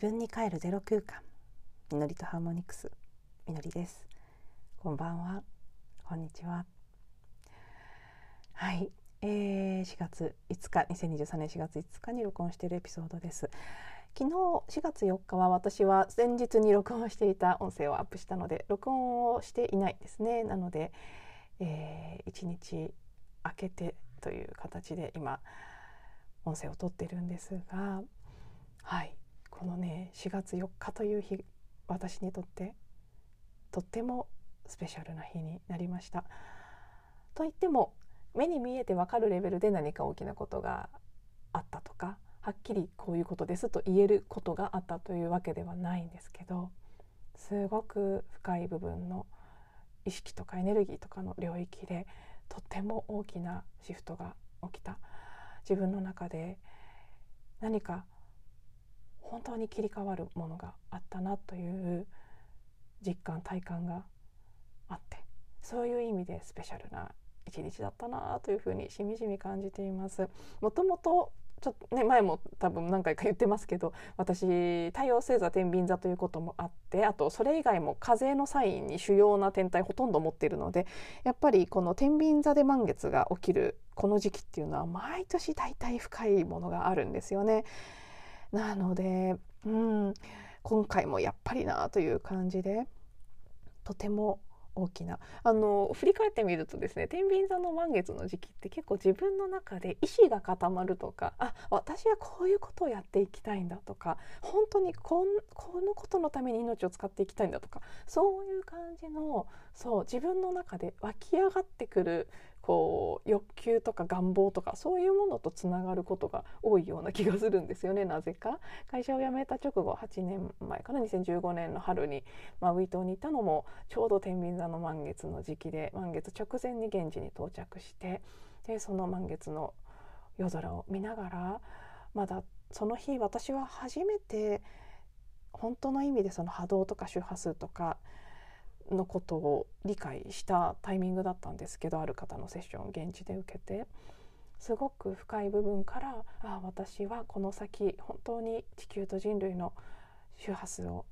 自分に帰るゼロ空間みのりとハーモニクス。みのりです。こんばんは。こんにちは。はい、えー、4月5日2023年4月5日に録音しているエピソードです。昨日4月4日は私は前日に録音していた音声をアップしたので録音をしていないですね。なので、えー、1日明けてという形で今音声を撮ってるんですがはい。このね4月4日という日私にとってとってもスペシャルな日になりました。といっても目に見えてわかるレベルで何か大きなことがあったとかはっきりこういうことですと言えることがあったというわけではないんですけどすごく深い部分の意識とかエネルギーとかの領域でとっても大きなシフトが起きた自分の中で何か本当に切り替わるものがあったなという実感体感があってそういう意味でスペシャルな一日だったなというふうにしみじみ感じています。もともとちょっとね前も多分何回か言ってますけど私太陽星座天秤座ということもあってあとそれ以外も風のサインに主要な天体ほとんど持っているのでやっぱりこの天秤座で満月が起きるこの時期っていうのは毎年大体深いものがあるんですよね。なので、うん、今回もやっぱりなという感じでとても大きなあの振り返ってみるとですね天秤座の満月の時期って結構自分の中で意志が固まるとかあ私はこういうことをやっていきたいんだとか本当にこんこのことのために命を使っていきたいんだとかそういう感じのそう自分の中で湧き上がってくるこう欲求とか願望とかそういうものとつながることが多いような気がするんですよね。なぜか。会社を辞めた直後8年前から2015年の春にマウイ島にいたのもちょうど天秤座の満月の時期で満月直前に現地に到着してでその満月の夜空を見ながらまだその日私は初めて本当の意味でその波動とか周波数とかのことを理解したタイミングだったんですけどある方のセッションを現地で受けて。すごく深い部分からあ私はこの先本当に地球と人類の周波数を、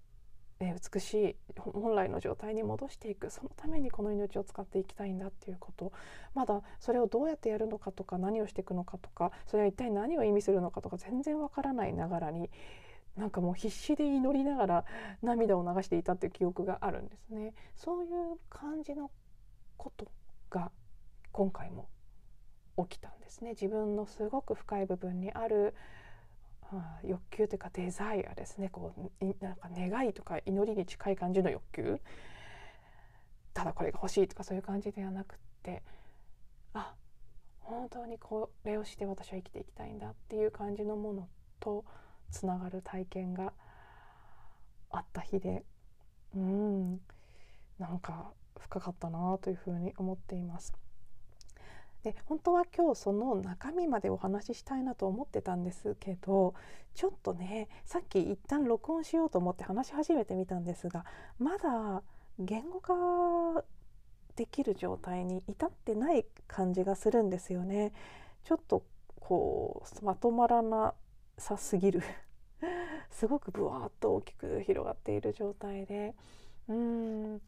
美しい本来の状態に戻していく。そのためにこの命を使っていきたいんだっていうこと。まだそれをどうやってやるのかとか何をしていくのかとかそれは一体何を意味するのかとか全然わからないながらになんかもう必死で祈りながら涙を流していたっていう記憶があるんですね。そういう感じのことが今回も起きたんですね。自分のすごく深い部分にある、はあ、欲求というかデザイアですね。こうなんか願いとか祈りに近い感じの欲求。ただこれが欲しいとかそういう感じではなくってあ本当にこれをして私は生きていきたいんだっていう感じのものとつながる体験があった日でうんなんか深かったなというふうに思っています。で本当は今日その中身までお話ししたいなと思ってたんですけどちょっとねさっき一旦録音しようと思って話し始めてみたんですがまだ言語化できる状態に至ってない感じがするんですよね。ちょっとこうまとまらなさすぎる。すごくぶわっと大きく広がっている状態で。うん。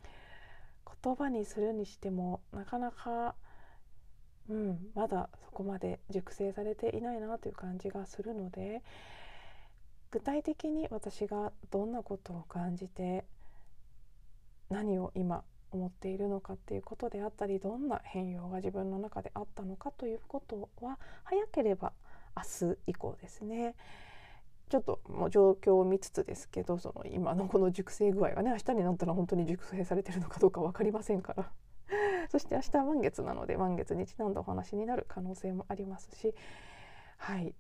言葉にするにしてもなかなか、うん、まだそこまで熟成されていないなという感じがするので具体的に私がどんなことを感じて何を今思っているのかっていうことであったりどんな変容が自分の中であったのかということは早ければ明日以降ですね。ちょっともう状況を見つつですけどその今のこの熟成具合がね明日になったら本当に熟成されてるのかどうか分かりませんから。そして明日は満月なので満月にちなんだお話になる可能性もありますし。はい。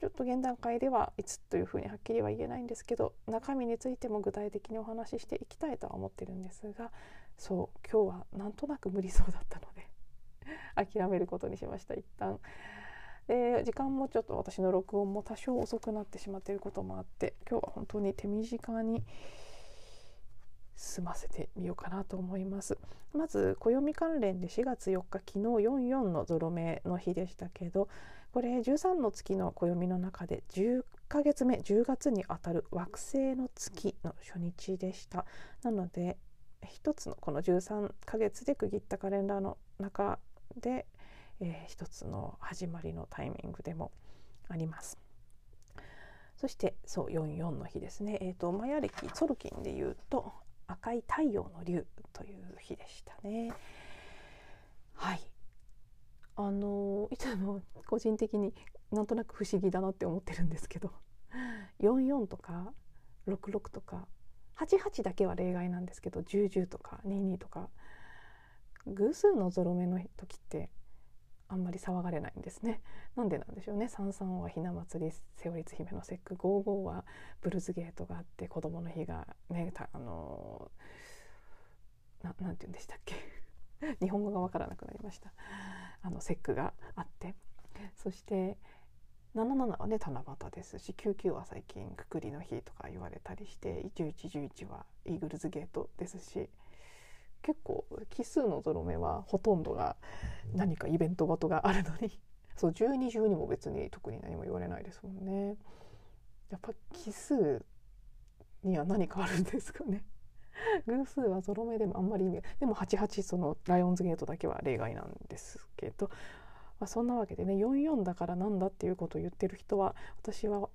ちょっと現段階ではいつというふうにはっきりは言えないんですけど中身についても具体的にお話ししていきたいとは思ってるんですがそう今日はなんとなく無理そうだったので 諦めることにしました一旦。で時間もちょっと私の録音も多少遅くなってしまっていることもあって今日は本当に手短に済ませてみようかなと思います。まず暦関連で4月4日昨日44のゾロ目の日でしたけどこれ13の月の暦の中で10ヶ月目10月にあたる惑星の月の初日でした。なので一つのこの13ヶ月で区切ったカレンダーの中で、えー、一つの始まりのタイミングでもあります。そしてそう44の日ですね、えーと、マヤ暦ソルキンでいうと赤い太陽の竜という日でしたね。はいあのいつも個人的になんとなく不思議だなって思ってるんですけど44とか66とか88だけは例外なんですけど1010とか22とか偶数のゾロ目の時ってあんまり騒がれないんですね。なんでなんでしょうね。三三はひな祭り、セオリツ姫の節句、五五はブルーズゲートがあって子供の日がね、あのななんて言うんでしたっけ。日本語がわからなくなりました。あの節句があって、そして77はね七夕ですし99は最近くくりの日とか言われたりして1111はイーグルズゲートですし結構奇数のゾロ目はほとんどが何かイベントごとがあるのに そう1212も別に特に何も言われないですもんね。やっぱ奇数には何かあるんですかね。偶数はゾロ目でもあんまり意味でも88そのライオンズゲートだけは例外なんですけど、まあ、そんなわけでね44だからなんだっていうことを言ってる人は私は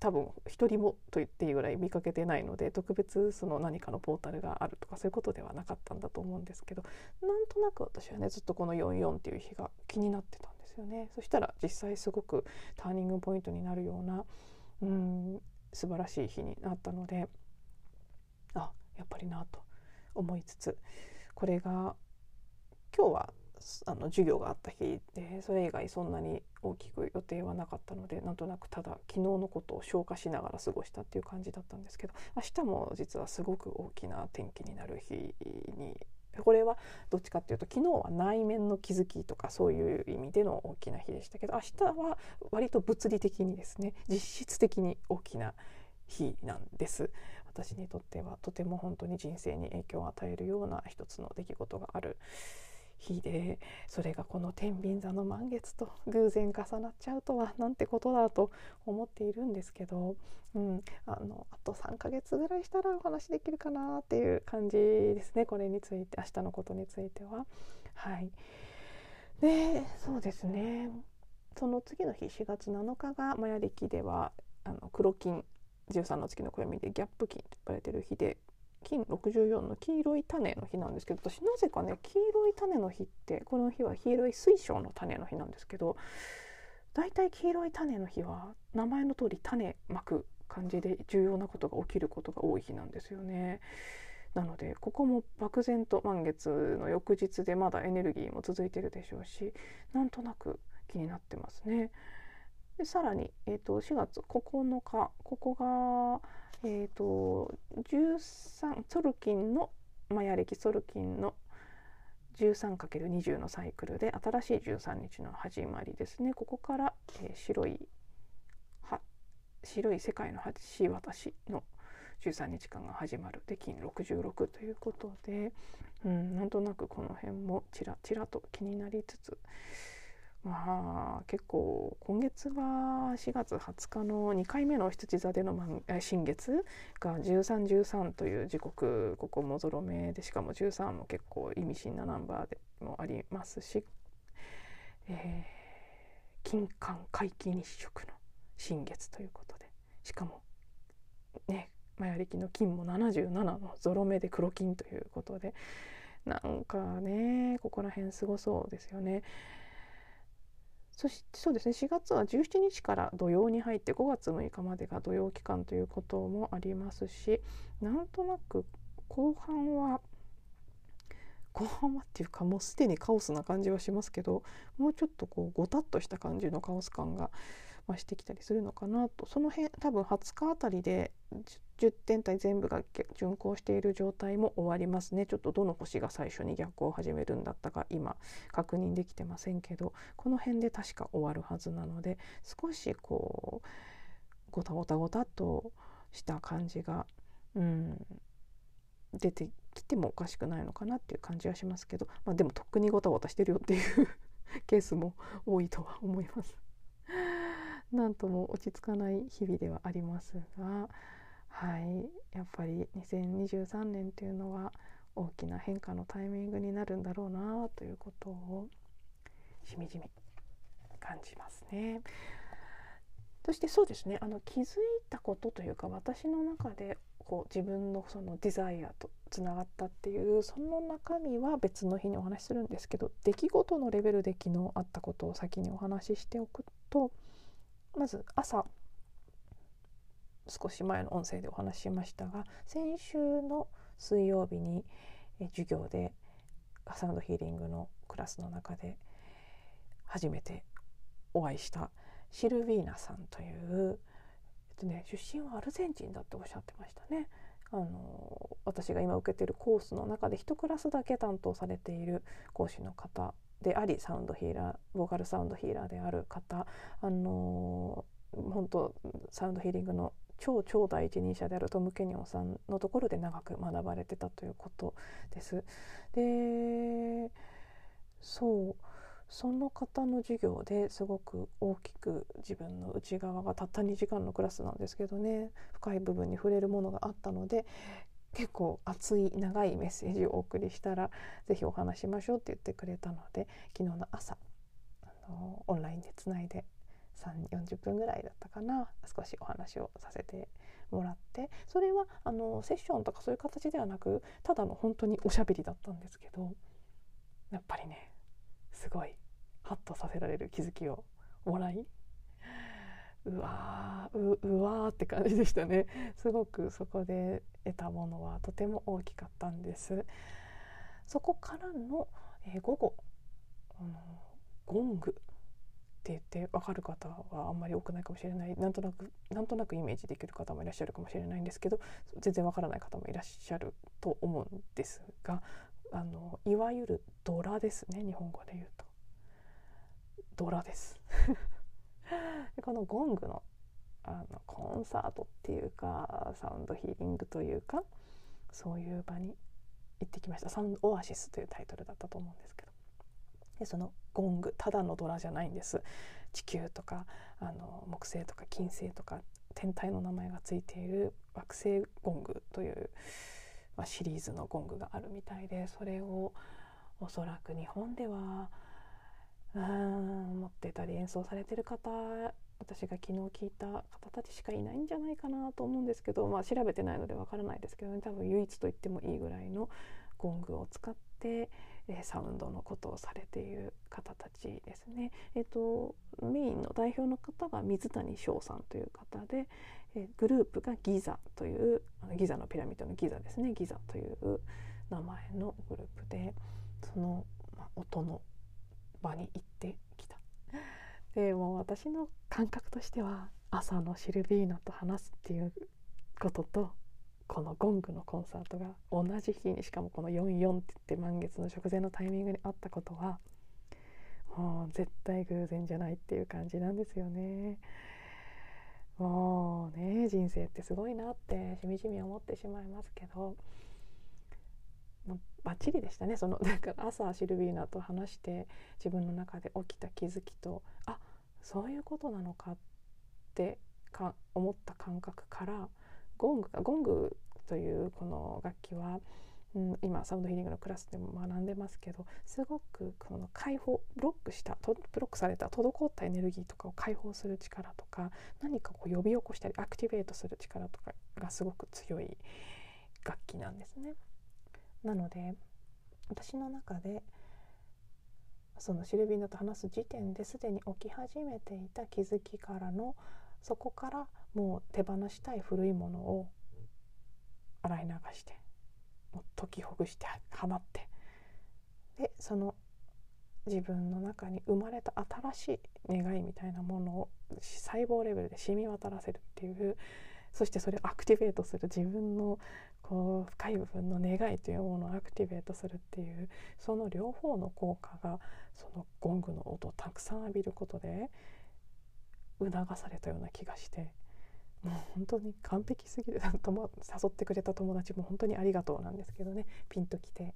多分一人もと言っていいぐらい見かけてないので特別その何かのポータルがあるとかそういうことではなかったんだと思うんですけどなんとなく私はねずっとこの44っていう日が気になってたんですよね。そしたら実際すごくターニングポイントになるようなうん素晴らしい日になったのであやっぱりなと思いつつこれが今日はあの授業があった日でそれ以外そんなに大きく予定はなかったのでなんとなくただ昨日のことを消化しながら過ごしたっていう感じだったんですけど明日も実はすごく大きな天気になる日にこれはどっちかっていうと昨日は内面の気づきとかそういう意味での大きな日でしたけど明日は割と物理的にですね実質的に大きな日なんです。私にとってはとても本当に人生に影響を与えるような一つの出来事がある日でそれがこの天秤座の満月と偶然重なっちゃうとはなんてことだと思っているんですけど、うん、あのあと3ヶ月ぐらいしたらお話できるかなっていう感じですねこれについて明日のことについては。はい、でそうですねその次の日4月7日がマヤ暦ではあの黒金13の月の暦でギャップ金と呼ばれてる日で金64の黄色い種の日なんですけど私なぜかね黄色い種の日ってこの日は黄色い水晶の種の日なんですけど大体黄色い種の日は名前の通り種まく感じで重要なことが起きることが多い日なんですよね。なのでここも漠然と満月の翌日でまだエネルギーも続いてるでしょうしなんとなく気になってますね。でさらに、えーと、4月9日ここがえーと、13ソルキンのマヤ暦ソルキンの 13×20 のサイクルで新しい13日の始まりですね。ここから、えー、白い白い世界の橋渡しの13日間が始まる。で金66ということで、うん、なんとなくこの辺もちらちらと気になりつつまあ結構今月は4月20日の2回目の羊座での新月が1313という時刻ここもぞろ目でしかも13も結構意味深なナンバーでもありますし、えー、金環皆既日食の新月ということでしかもねマヤ暦の金も77のゾロ目で黒金ということでなんかねここら辺すごそうですよね。そしてそうですね。4月は17日から土曜に入って5月6日までが土曜期間ということもありますしなんとなく後半は後半はっていうかもうすでにカオスな感じはしますけどもうちょっとこうごたっとした感じのカオス感が増してきたりするのかなと。その辺多分20日あたりで10天体全部が巡行している状態も終わりますね。ちょっとどの星が最初に逆行を始めるんだったか今確認できてませんけど。この辺で確か終わるはずなので少しこうごたごたごたっとした感じが、うん、出てきてもおかしくないのかなっていう感じはしますけど、まあ、でもとっくにごたごたしてるよっていう ケースも多いとは思います。なんとも落ち着かない日々ではありますがはいやっぱり2023年というのは大きな変化のタイミングになるんだろうなということをしみじみ感じますね。そしてそうですねあの気づいたことというか私の中でこう自分のそのデザイアとつながったっていうその中身は別の日にお話しするんですけど出来事のレベルで昨日あったことを先にお話ししておくとまず朝少し前の音声でお話ししましたが先週の水曜日に授業でサウンドヒーリングのクラスの中で初めてお会いしたシルビーナさんという、えっとね、出身はアルゼンチンだっておっしゃってましたね。あの私が今受けてるコースの中で1クラスだけ担当されている講師の方でありサウンドヒーラーボーカルサウンドヒーラーである方あの本当サウンドヒーリングの超超第一人者であるトム・ケニョンさんのところで長く学ばれてたということです。でそうその方の授業ですごく大きく自分の内側がたった2時間のクラスなんですけどね深い部分に触れるものがあったので結構熱い長いメッセージをお送りしたら是非お話しましょうって言ってくれたので昨日の朝あのオンラインでつないで3 40分ぐらいだったかな少しお話をさせてもらってそれはあのセッションとかそういう形ではなくただの本当におしゃべりだったんですけどやっぱりねすごいハッとさせられる気づきをもらいうわーううわーって感じでしたね。すごくそこで得たものはとても大きかったんです。そこからの、えー、午後あのゴングって言って分かる方はあんまり多くないかもしれない。なんとなくなんとなくイメージできる方もいらっしゃるかもしれないんですけど全然分からない方もいらっしゃると思うんですがあのいわゆるドラですね日本語で言うと。ドラです。このゴングのあのコンサートっていうかサウンドヒーリングというかそういう場に行ってきました。サウンドオアシスというタイトルだったと思うんですけど。でそのゴングただのドラじゃないんです。地球とかあの木星とか金星とか天体の名前がついている惑星ゴングという、まあ、シリーズのゴングがあるみたいでそれをおそらく日本ではうんってたり演奏されてる方私が昨日聞いた方たちしかいないんじゃないかなと思うんですけど、まあ、調べてないのでわからないですけどね多分唯一と言ってもいいぐらいのゴングを使って、えー、サウンドのことをされている方たちですね。えーと、メインの代表の方が水谷翔さんという方で、えー、グループがギザというギザのピラミッドのギザですねギザという名前のグループでその、まあ、音の場に行って。でも私の感覚としては朝のシルビーナと話すっていうこととこのゴングのコンサートが同じ日にしかもこの44って言って満月の直前のタイミングにあったことはもう絶対偶然じゃないっていう感じなんですよね。もうね人生ってすごいなってしみじみ思ってしまいますけどバッチリでしたねその だから朝シルビーナと話して自分の中で起きた気づきとあそういうことなのかってか思った感覚からゴングゴングというこの楽器は、うん、今サウンドヒーリングのクラスでも学んでますけどすごくこの解放ブロックしたブロックされた滞ったエネルギーとかを解放する力とか何かこう呼び起こしたりアクティベートする力とかがすごく強い楽器なんですね。なので私の中でそのシルビーナと話す時点ですでに起き始めていた気づきからのそこからもう手放したい古いものを洗い流してもう解きほぐして放ってでその自分の中に生まれた新しい願いみたいなものを細胞レベルで染み渡らせるっていうそしてそれをアクティベートする自分のこう深い部分の願いというものをアクティベートするっていうその両方の効果がそのゴングの音をたくさん浴びることで促されたような気がしてもう本当に完璧すぎる誘ってくれた友達も本当にありがとうなんですけどね。ピンときて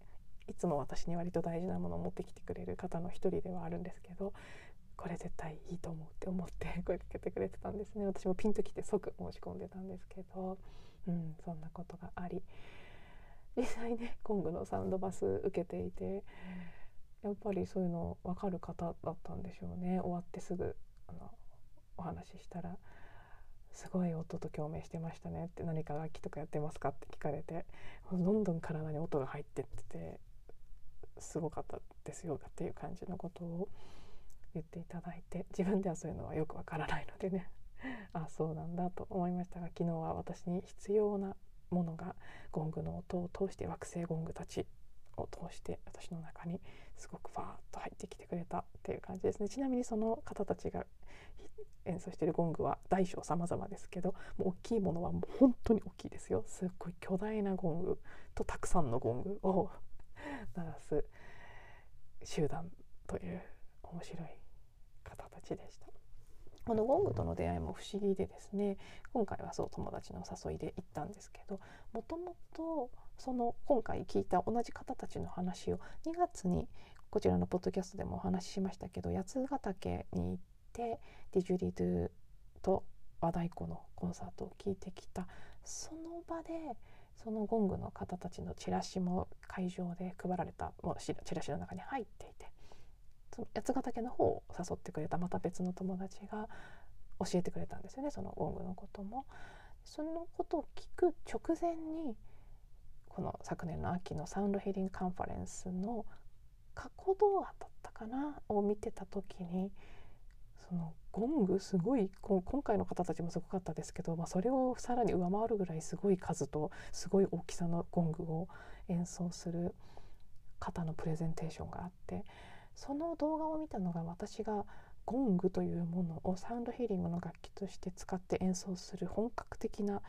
いつも私に割と大事なものを持ってきてくれる方の一人ではあるんですけどこれ絶対いいと思うって思って声かけてくれてたんですね。私もピンときて即申し込んでたんですけど、うん、そんなことがあり実際ねコングのサウンドバス受けていてやっぱりそういうの分かる方だったんでしょうね終わってすぐあのお話ししたら「すごい音と共鳴してましたね」って「何か楽器とかやってますか?」って聞かれてどんどん体に音が入ってっててすごかったですよっていう感じのことを言っていただいて自分ではそういうのはよくわからないのでね あそうなんだと思いましたが昨日は私に必要なものがゴングの音を通して惑星ゴングたちを通して私の中にすごくファーッと入ってきてくれたっていう感じですねちなみにその方たちが演奏してるゴングは大小様々ですけどもう大きいものはもう本当に大きいですよすっごい巨大なゴングとたくさんのゴングを鳴らす集団という面白い方たちでした。このゴングとの出会いも不思議でですね今回はそう友達の誘いで行ったんですけどもともとその今回聞いた同じ方たちの話を2月にこちらのポッドキャストでもお話ししましたけど八ヶ岳に行ってディジュリドゥと和太鼓のコンサートを聞いてきた。その場でそのゴングの方たちのチラシも会場で配られたもうチラシの中に入っていて八ヶ岳の方を誘ってくれたまた別の友達が教えてくれたんですよねそのゴングのことも。そのことを聞く直前にこの昨年の秋のサウンドヒーリングカンファレンスの過去動画だったかなを見てた時にそのゴングすごい今回の方たちもすごかったですけど、まあ、それをさらに上回るぐらいすごい数とすごい大きさのゴングを演奏する方のプレゼンテーションがあってその動画を見たのが私がゴングというものをサウンドヒーリングの楽器として使って演奏する本格的な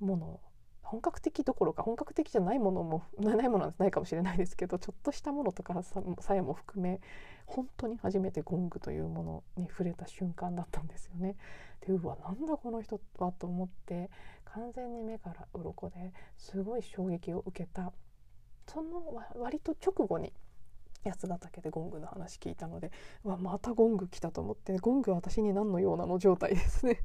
もの本格的どころか本格的じゃないものもないものはないかもしれないですけどちょっとしたものとかさえも含め本当に初めてゴングというものに触れた瞬間だったんですよね。でうわなんだこの人はと思って完全に目から鱗ですごい衝撃を受けたその割と直後に八ヶ岳でゴングの話聞いたのでわまたゴング来たと思ってゴングは私に何のようなの状態ですね。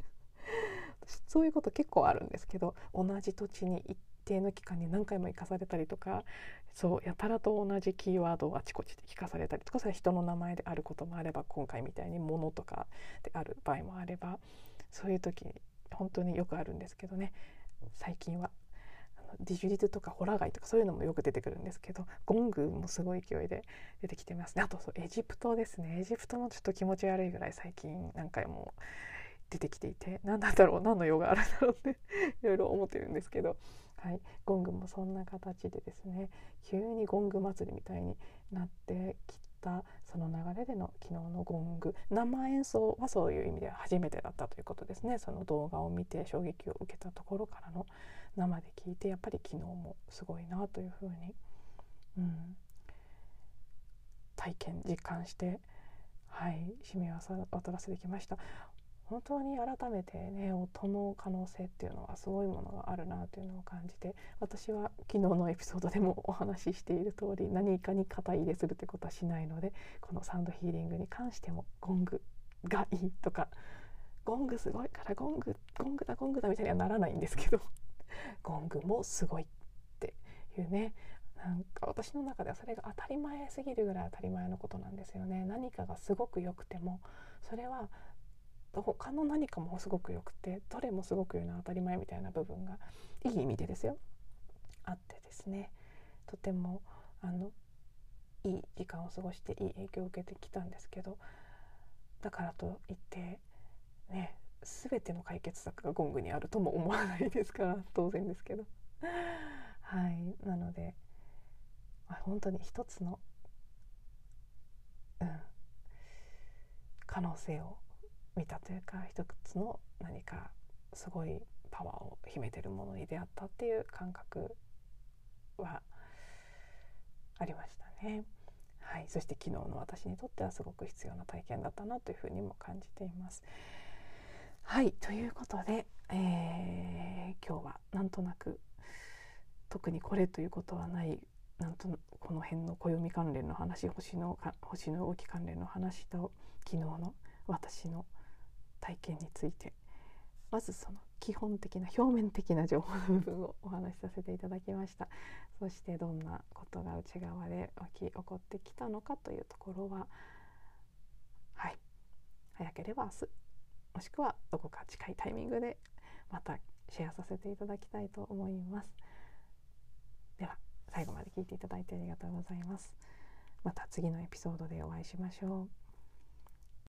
そういうこと結構あるんですけど同じ土地に一定の期間に何回も行かされたりとかそうやたらと同じキーワードをあちこちで聞かされたりとかそれは人の名前であることもあれば今回みたいに物とかである場合もあればそういう時本当によくあるんですけどね。最近はディジュリトとかホラガイとかそういうのもよく出てくるんですけどゴングもすごい勢いで出てきてますね。あとそうエジプトですね。エジプトもちょっと気持ち悪いぐらい最近何回も出てきていて何なんだろう何の用があるんだろうって いろいろ思ってるんですけど、はい、ゴングもそんな形でですね。急にゴング祭りみたいになってきたその流れでの昨日のゴング。生演奏はそういう意味では初めてだったということですね。その動画を見て衝撃を受けたところからの生で聞いてやっぱり昨日もすごいなというふうに、うん、体験実感してはい締め渡らせてきました。本当に改めてね音の可能性っていうのはすごいものがあるなというのを感じて私は昨日のエピソードでもお話ししている通り何かに肩入れするってことはしないのでこのサウンドヒーリングに関してもゴングがいいとかゴングすごいからゴングゴングだゴングだみたいにはならないんですけどゴングもすごいっていうね。なんか私の中ではそれが当たり前すぎるぐらい当たり前のことなんですよね。何かがすごく良くてもそれは他の何かもすごく良くてどれもすごく言うのは当たり前みたいな部分がいい意味でですよ。あってですね。とてもあのいい時間を過ごしていい影響を受けてきたんですけど。だからといってね全ての解決策がゴングにあるとも思わないですから当然ですけどはいなので、まあ、本当に一つの、うん、可能性を見たというか一つの何かすごいパワーを秘めてるものに出会ったっていう感覚はありましたね。はい、そして昨日の私にとってはすごく必要な体験だったなというふうにも感じています。はいということで、えー、今日はなんとなく特にこれということはないなんとこの辺の暦関連の話星の星の動き関連の話と昨日の「私の体験についてまずその基本的な表面的な情報の部分をお話しさせていただきました。そしてどんなことが内側で起き起こってきたのかというところははい早ければ明日もしくはどこか近いタイミングでまたシェアさせていただきたいと思います。では最後まで聞いていただいてありがとうございます。また次のエピソードでお会いしましょう。